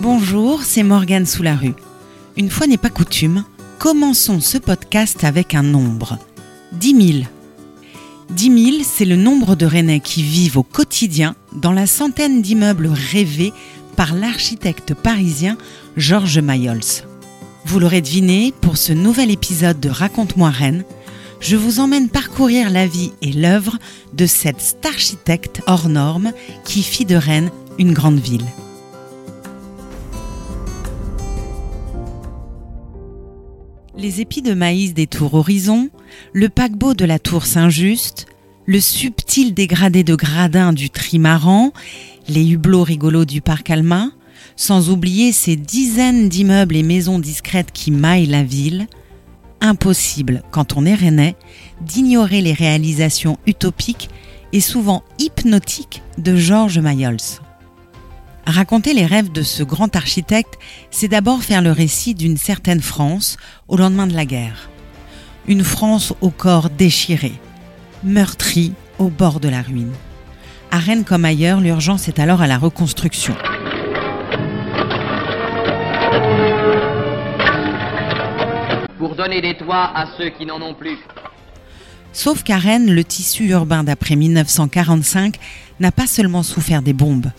Bonjour, c'est Morgane sous la rue. Une fois n'est pas coutume, commençons ce podcast avec un nombre. 10 000. 10 000, c'est le nombre de Rennais qui vivent au quotidien dans la centaine d'immeubles rêvés par l'architecte parisien Georges Mayols. Vous l'aurez deviné, pour ce nouvel épisode de Raconte-moi Rennes, je vous emmène parcourir la vie et l'œuvre de cet architecte hors norme qui fit de Rennes une grande ville. Les épis de maïs des tours Horizon, le paquebot de la tour Saint-Just, le subtil dégradé de gradins du trimaran, les hublots rigolos du parc Alma, sans oublier ces dizaines d'immeubles et maisons discrètes qui maillent la ville, impossible, quand on est rennais, d'ignorer les réalisations utopiques et souvent hypnotiques de Georges Mayols. Raconter les rêves de ce grand architecte, c'est d'abord faire le récit d'une certaine France au lendemain de la guerre. Une France au corps déchiré, meurtrie au bord de la ruine. À Rennes comme ailleurs, l'urgence est alors à la reconstruction. pour donner des toits à ceux qui n'en ont plus. Sauf qu'à Rennes, le tissu urbain d'après 1945 n'a pas seulement souffert des bombes.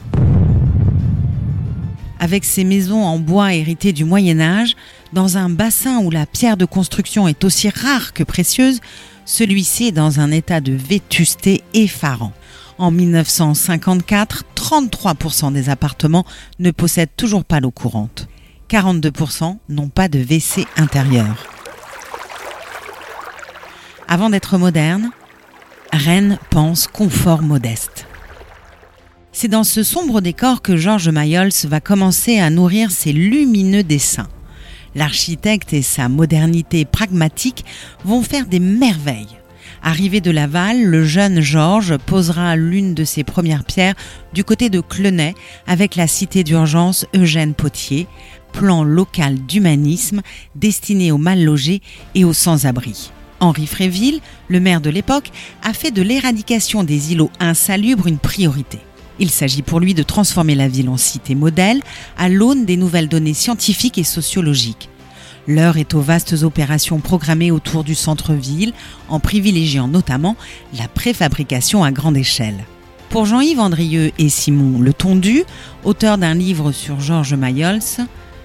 Avec ses maisons en bois héritées du Moyen Âge, dans un bassin où la pierre de construction est aussi rare que précieuse, celui-ci est dans un état de vétusté effarant. En 1954, 33% des appartements ne possèdent toujours pas l'eau courante. 42% n'ont pas de WC intérieur. Avant d'être moderne, Rennes pense confort modeste. C'est dans ce sombre décor que Georges Mayols va commencer à nourrir ses lumineux dessins. L'architecte et sa modernité pragmatique vont faire des merveilles. Arrivé de Laval, le jeune Georges posera l'une de ses premières pierres du côté de Clenay avec la cité d'urgence Eugène Potier, plan local d'humanisme destiné aux mal logés et aux sans-abri. Henri Fréville, le maire de l'époque, a fait de l'éradication des îlots insalubres une priorité. Il s'agit pour lui de transformer la ville en cité modèle à l'aune des nouvelles données scientifiques et sociologiques. L'heure est aux vastes opérations programmées autour du centre-ville, en privilégiant notamment la préfabrication à grande échelle. Pour Jean-Yves Andrieux et Simon Le Tondu, auteurs d'un livre sur Georges Mayols,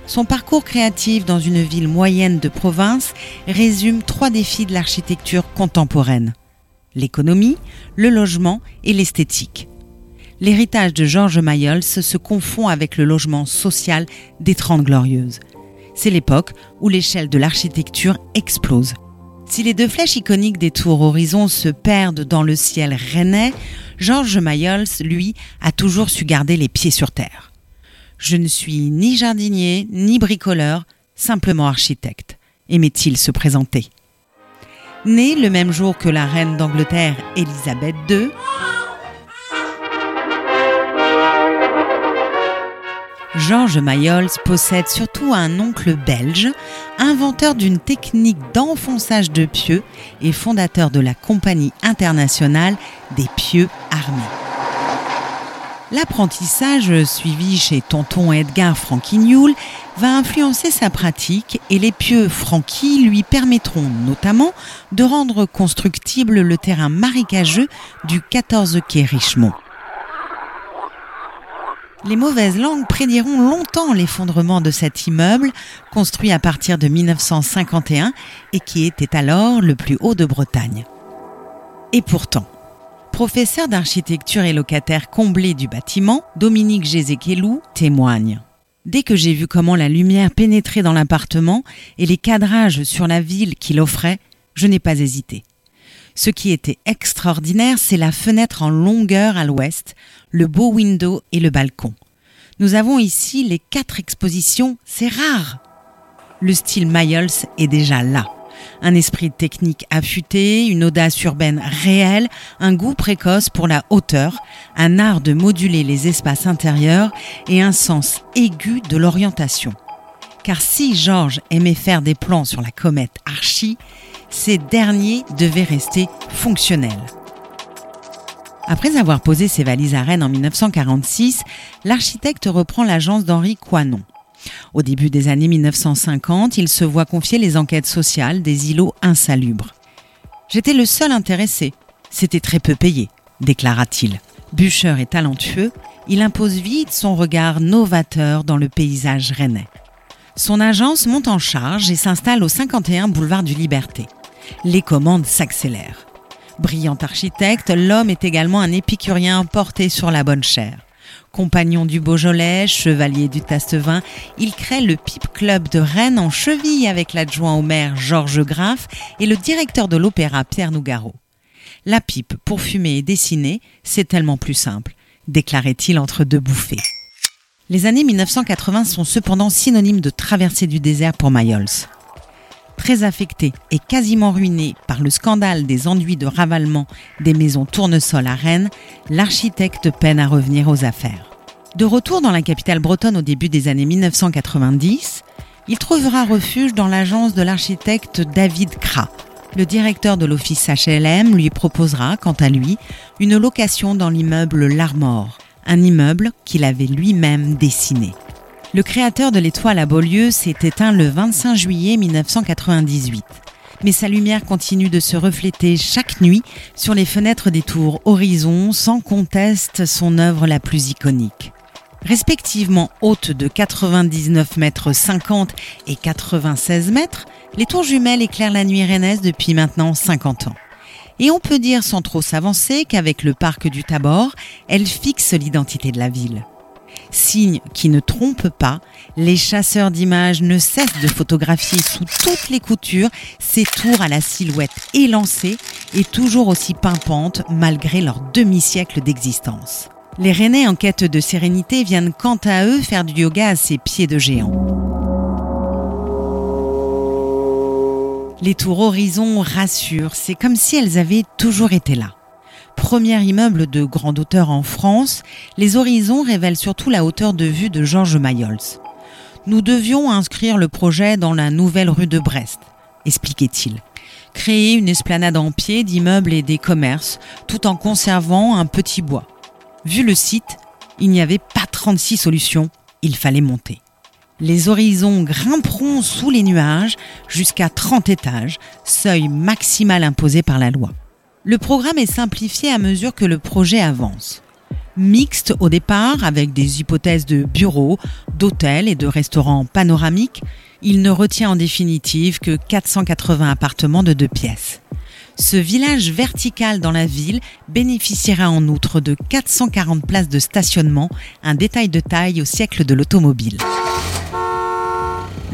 son parcours créatif dans une ville moyenne de province résume trois défis de l'architecture contemporaine. L'économie, le logement et l'esthétique. L'héritage de Georges Mayols se confond avec le logement social des Trente Glorieuses. C'est l'époque où l'échelle de l'architecture explose. Si les deux flèches iconiques des tours horizon se perdent dans le ciel rennais, Georges Mayols, lui, a toujours su garder les pieds sur terre. Je ne suis ni jardinier, ni bricoleur, simplement architecte. Aimait-il se présenter Né le même jour que la reine d'Angleterre Élisabeth II, Georges Mayols possède surtout un oncle belge, inventeur d'une technique d'enfonçage de pieux et fondateur de la Compagnie internationale des pieux armés. L'apprentissage suivi chez tonton Edgar Franquignoul va influencer sa pratique et les pieux Franqui lui permettront notamment de rendre constructible le terrain marécageux du 14 quai Richemont. Les mauvaises langues prédiront longtemps l'effondrement de cet immeuble, construit à partir de 1951 et qui était alors le plus haut de Bretagne. Et pourtant, professeur d'architecture et locataire comblé du bâtiment, Dominique Gézékelou témoigne. Dès que j'ai vu comment la lumière pénétrait dans l'appartement et les cadrages sur la ville qu'il offrait, je n'ai pas hésité. Ce qui était extraordinaire, c'est la fenêtre en longueur à l'ouest, le beau window et le balcon. Nous avons ici les quatre expositions, c'est rare. Le style Mayels est déjà là un esprit technique affûté, une audace urbaine réelle, un goût précoce pour la hauteur, un art de moduler les espaces intérieurs et un sens aigu de l'orientation. Car si Georges aimait faire des plans sur la comète Archie, ces derniers devaient rester fonctionnels. Après avoir posé ses valises à Rennes en 1946, l'architecte reprend l'agence d'Henri Coinon. Au début des années 1950, il se voit confier les enquêtes sociales des îlots insalubres. J'étais le seul intéressé. C'était très peu payé, déclara-t-il. Bûcheur et talentueux, il impose vite son regard novateur dans le paysage rennais. Son agence monte en charge et s'installe au 51 boulevard du Liberté. Les commandes s'accélèrent. Brillant architecte, l'homme est également un épicurien porté sur la bonne chair. Compagnon du Beaujolais, chevalier du Tastevin, il crée le Pipe Club de Rennes en cheville avec l'adjoint au maire Georges Graff et le directeur de l'opéra Pierre Nougaro. La pipe pour fumer et dessiner, c'est tellement plus simple, déclarait-il entre deux bouffées. Les années 1980 sont cependant synonymes de traversée du désert pour Mayol très affecté et quasiment ruiné par le scandale des enduits de ravalement des maisons tournesol à Rennes, l'architecte peine à revenir aux affaires. De retour dans la capitale bretonne au début des années 1990, il trouvera refuge dans l'agence de l'architecte David Kra. Le directeur de l'office HLM lui proposera, quant à lui, une location dans l'immeuble L'Armor, un immeuble qu'il avait lui-même dessiné. Le créateur de l'étoile à Beaulieu s'est éteint le 25 juillet 1998. Mais sa lumière continue de se refléter chaque nuit sur les fenêtres des tours Horizon, sans conteste son œuvre la plus iconique. Respectivement hautes de 99 mètres 50 et 96 mètres, les tours jumelles éclairent la nuit rennaise depuis maintenant 50 ans. Et on peut dire sans trop s'avancer qu'avec le parc du Tabor, elles fixent l'identité de la ville. Signe qui ne trompe pas, les chasseurs d'images ne cessent de photographier sous toutes les coutures ces tours à la silhouette élancée et toujours aussi pimpantes malgré leur demi-siècle d'existence. Les Rennais en quête de sérénité viennent quant à eux faire du yoga à ces pieds de géants. Les tours horizon rassurent, c'est comme si elles avaient toujours été là premier immeuble de grande hauteur en France, les horizons révèlent surtout la hauteur de vue de Georges Mayols. Nous devions inscrire le projet dans la nouvelle rue de Brest, expliquait-il. Créer une esplanade en pied d'immeubles et des commerces, tout en conservant un petit bois. Vu le site, il n'y avait pas 36 solutions, il fallait monter. Les horizons grimperont sous les nuages jusqu'à 30 étages, seuil maximal imposé par la loi. Le programme est simplifié à mesure que le projet avance. Mixte au départ, avec des hypothèses de bureaux, d'hôtels et de restaurants panoramiques, il ne retient en définitive que 480 appartements de deux pièces. Ce village vertical dans la ville bénéficiera en outre de 440 places de stationnement, un détail de taille au siècle de l'automobile.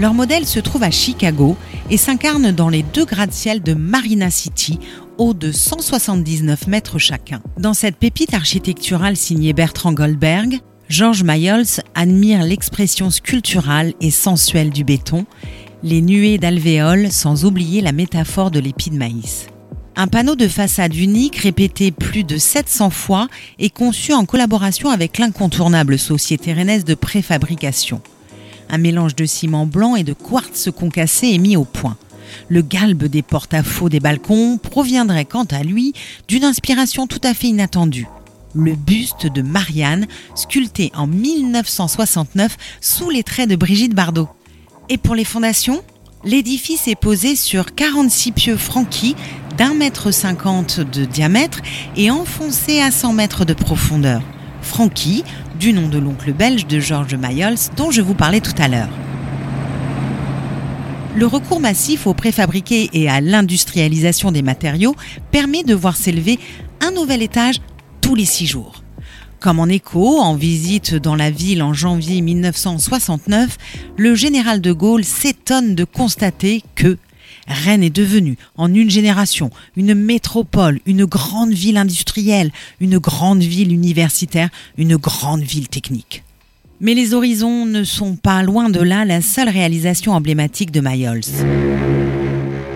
Leur modèle se trouve à Chicago et s'incarne dans les deux gratte-ciel de Marina City, de 179 mètres chacun. Dans cette pépite architecturale signée Bertrand Goldberg, Georges Mayols admire l'expression sculpturale et sensuelle du béton, les nuées d'alvéoles sans oublier la métaphore de l'épi de maïs. Un panneau de façade unique répété plus de 700 fois est conçu en collaboration avec l'incontournable société rennaise de préfabrication. Un mélange de ciment blanc et de quartz concassé est mis au point. Le galbe des porte-à-faux des balcons proviendrait quant à lui d'une inspiration tout à fait inattendue. Le buste de Marianne, sculpté en 1969 sous les traits de Brigitte Bardot. Et pour les fondations L'édifice est posé sur 46 pieux franquis d'un mètre cinquante de diamètre et enfoncé à 100 mètres de profondeur. Franquis, du nom de l'oncle belge de Georges Mayols dont je vous parlais tout à l'heure. Le recours massif aux préfabriqués et à l'industrialisation des matériaux permet de voir s'élever un nouvel étage tous les six jours. Comme en écho, en visite dans la ville en janvier 1969, le général de Gaulle s'étonne de constater que Rennes est devenue, en une génération, une métropole, une grande ville industrielle, une grande ville universitaire, une grande ville technique. Mais les horizons ne sont pas loin de là la seule réalisation emblématique de Mayol.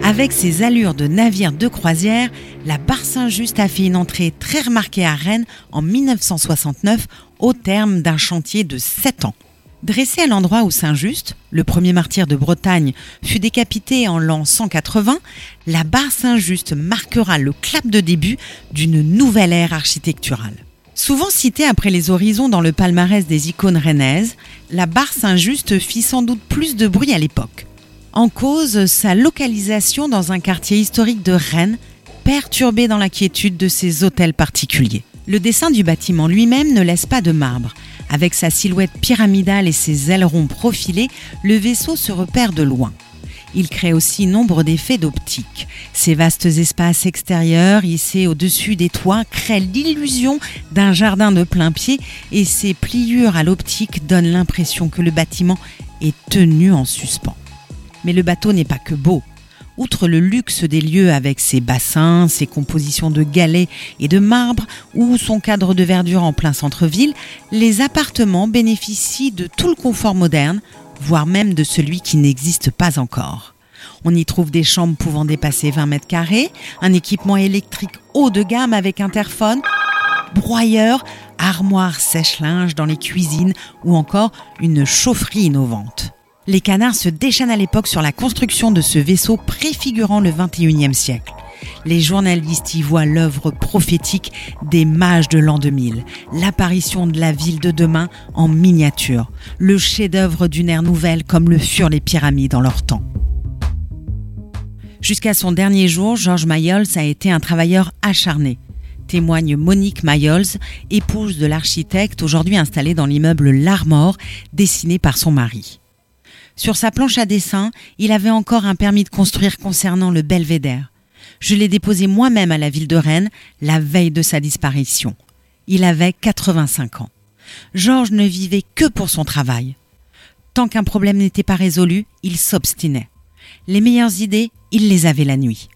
Avec ses allures de navire de croisière, la Barre Saint-Just a fait une entrée très remarquée à Rennes en 1969 au terme d'un chantier de 7 ans. Dressé à l'endroit où Saint-Just, le premier martyr de Bretagne, fut décapité en l'an 180, la barre Saint-Just marquera le clap de début d'une nouvelle ère architecturale. Souvent citée après les horizons dans le palmarès des icônes rennaises, la barre Saint-Just fit sans doute plus de bruit à l'époque. En cause, sa localisation dans un quartier historique de Rennes, perturbé dans la quiétude de ses hôtels particuliers. Le dessin du bâtiment lui-même ne laisse pas de marbre. Avec sa silhouette pyramidale et ses ailerons profilés, le vaisseau se repère de loin. Il crée aussi nombre d'effets d'optique. Ces vastes espaces extérieurs, hissés au-dessus des toits, créent l'illusion d'un jardin de plein pied et ses pliures à l'optique donnent l'impression que le bâtiment est tenu en suspens. Mais le bateau n'est pas que beau. Outre le luxe des lieux avec ses bassins, ses compositions de galets et de marbre ou son cadre de verdure en plein centre-ville, les appartements bénéficient de tout le confort moderne, voire même de celui qui n'existe pas encore. On y trouve des chambres pouvant dépasser 20 mètres carrés, un équipement électrique haut de gamme avec interphone, broyeur, armoire sèche-linge dans les cuisines ou encore une chaufferie innovante. Les canards se déchaînent à l'époque sur la construction de ce vaisseau préfigurant le 21e siècle. Les journalistes y voient l'œuvre prophétique des mages de l'an 2000, l'apparition de la ville de demain en miniature, le chef-d'œuvre d'une ère nouvelle comme le furent les pyramides en leur temps. Jusqu'à son dernier jour, Georges Mayols a été un travailleur acharné témoigne Monique Mayols, épouse de l'architecte aujourd'hui installé dans l'immeuble L'Armor, dessiné par son mari. Sur sa planche à dessin, il avait encore un permis de construire concernant le belvédère. Je l'ai déposé moi-même à la ville de Rennes la veille de sa disparition. Il avait 85 ans. Georges ne vivait que pour son travail. Tant qu'un problème n'était pas résolu, il s'obstinait. Les meilleures idées, il les avait la nuit.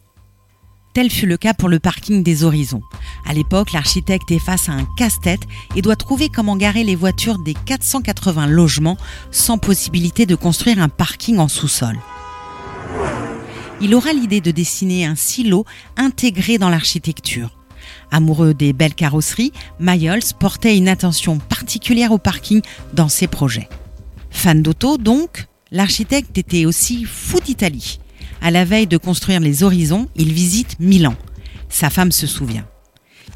Tel fut le cas pour le parking des Horizons. À l'époque, l'architecte est face à un casse-tête et doit trouver comment garer les voitures des 480 logements sans possibilité de construire un parking en sous-sol. Il aura l'idée de dessiner un silo intégré dans l'architecture. Amoureux des belles carrosseries, Mayols portait une attention particulière au parking dans ses projets. Fan d'auto donc, l'architecte était aussi fou d'Italie. À la veille de construire les horizons, il visite Milan. Sa femme se souvient.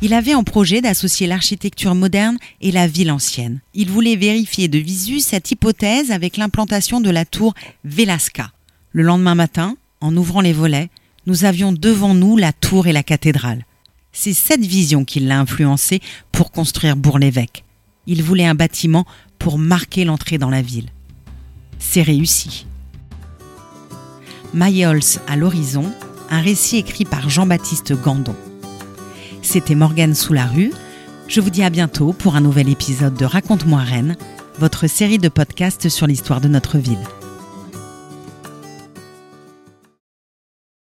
Il avait en projet d'associer l'architecture moderne et la ville ancienne. Il voulait vérifier de visu cette hypothèse avec l'implantation de la tour Velasca. Le lendemain matin, en ouvrant les volets, nous avions devant nous la tour et la cathédrale. C'est cette vision qui l'a influencé pour construire Bourg-l'Évêque. Il voulait un bâtiment pour marquer l'entrée dans la ville. C'est réussi. Mayols à l'horizon, un récit écrit par Jean-Baptiste Gandon. C'était Morgane sous la rue. Je vous dis à bientôt pour un nouvel épisode de Raconte-moi Rennes, votre série de podcasts sur l'histoire de notre ville.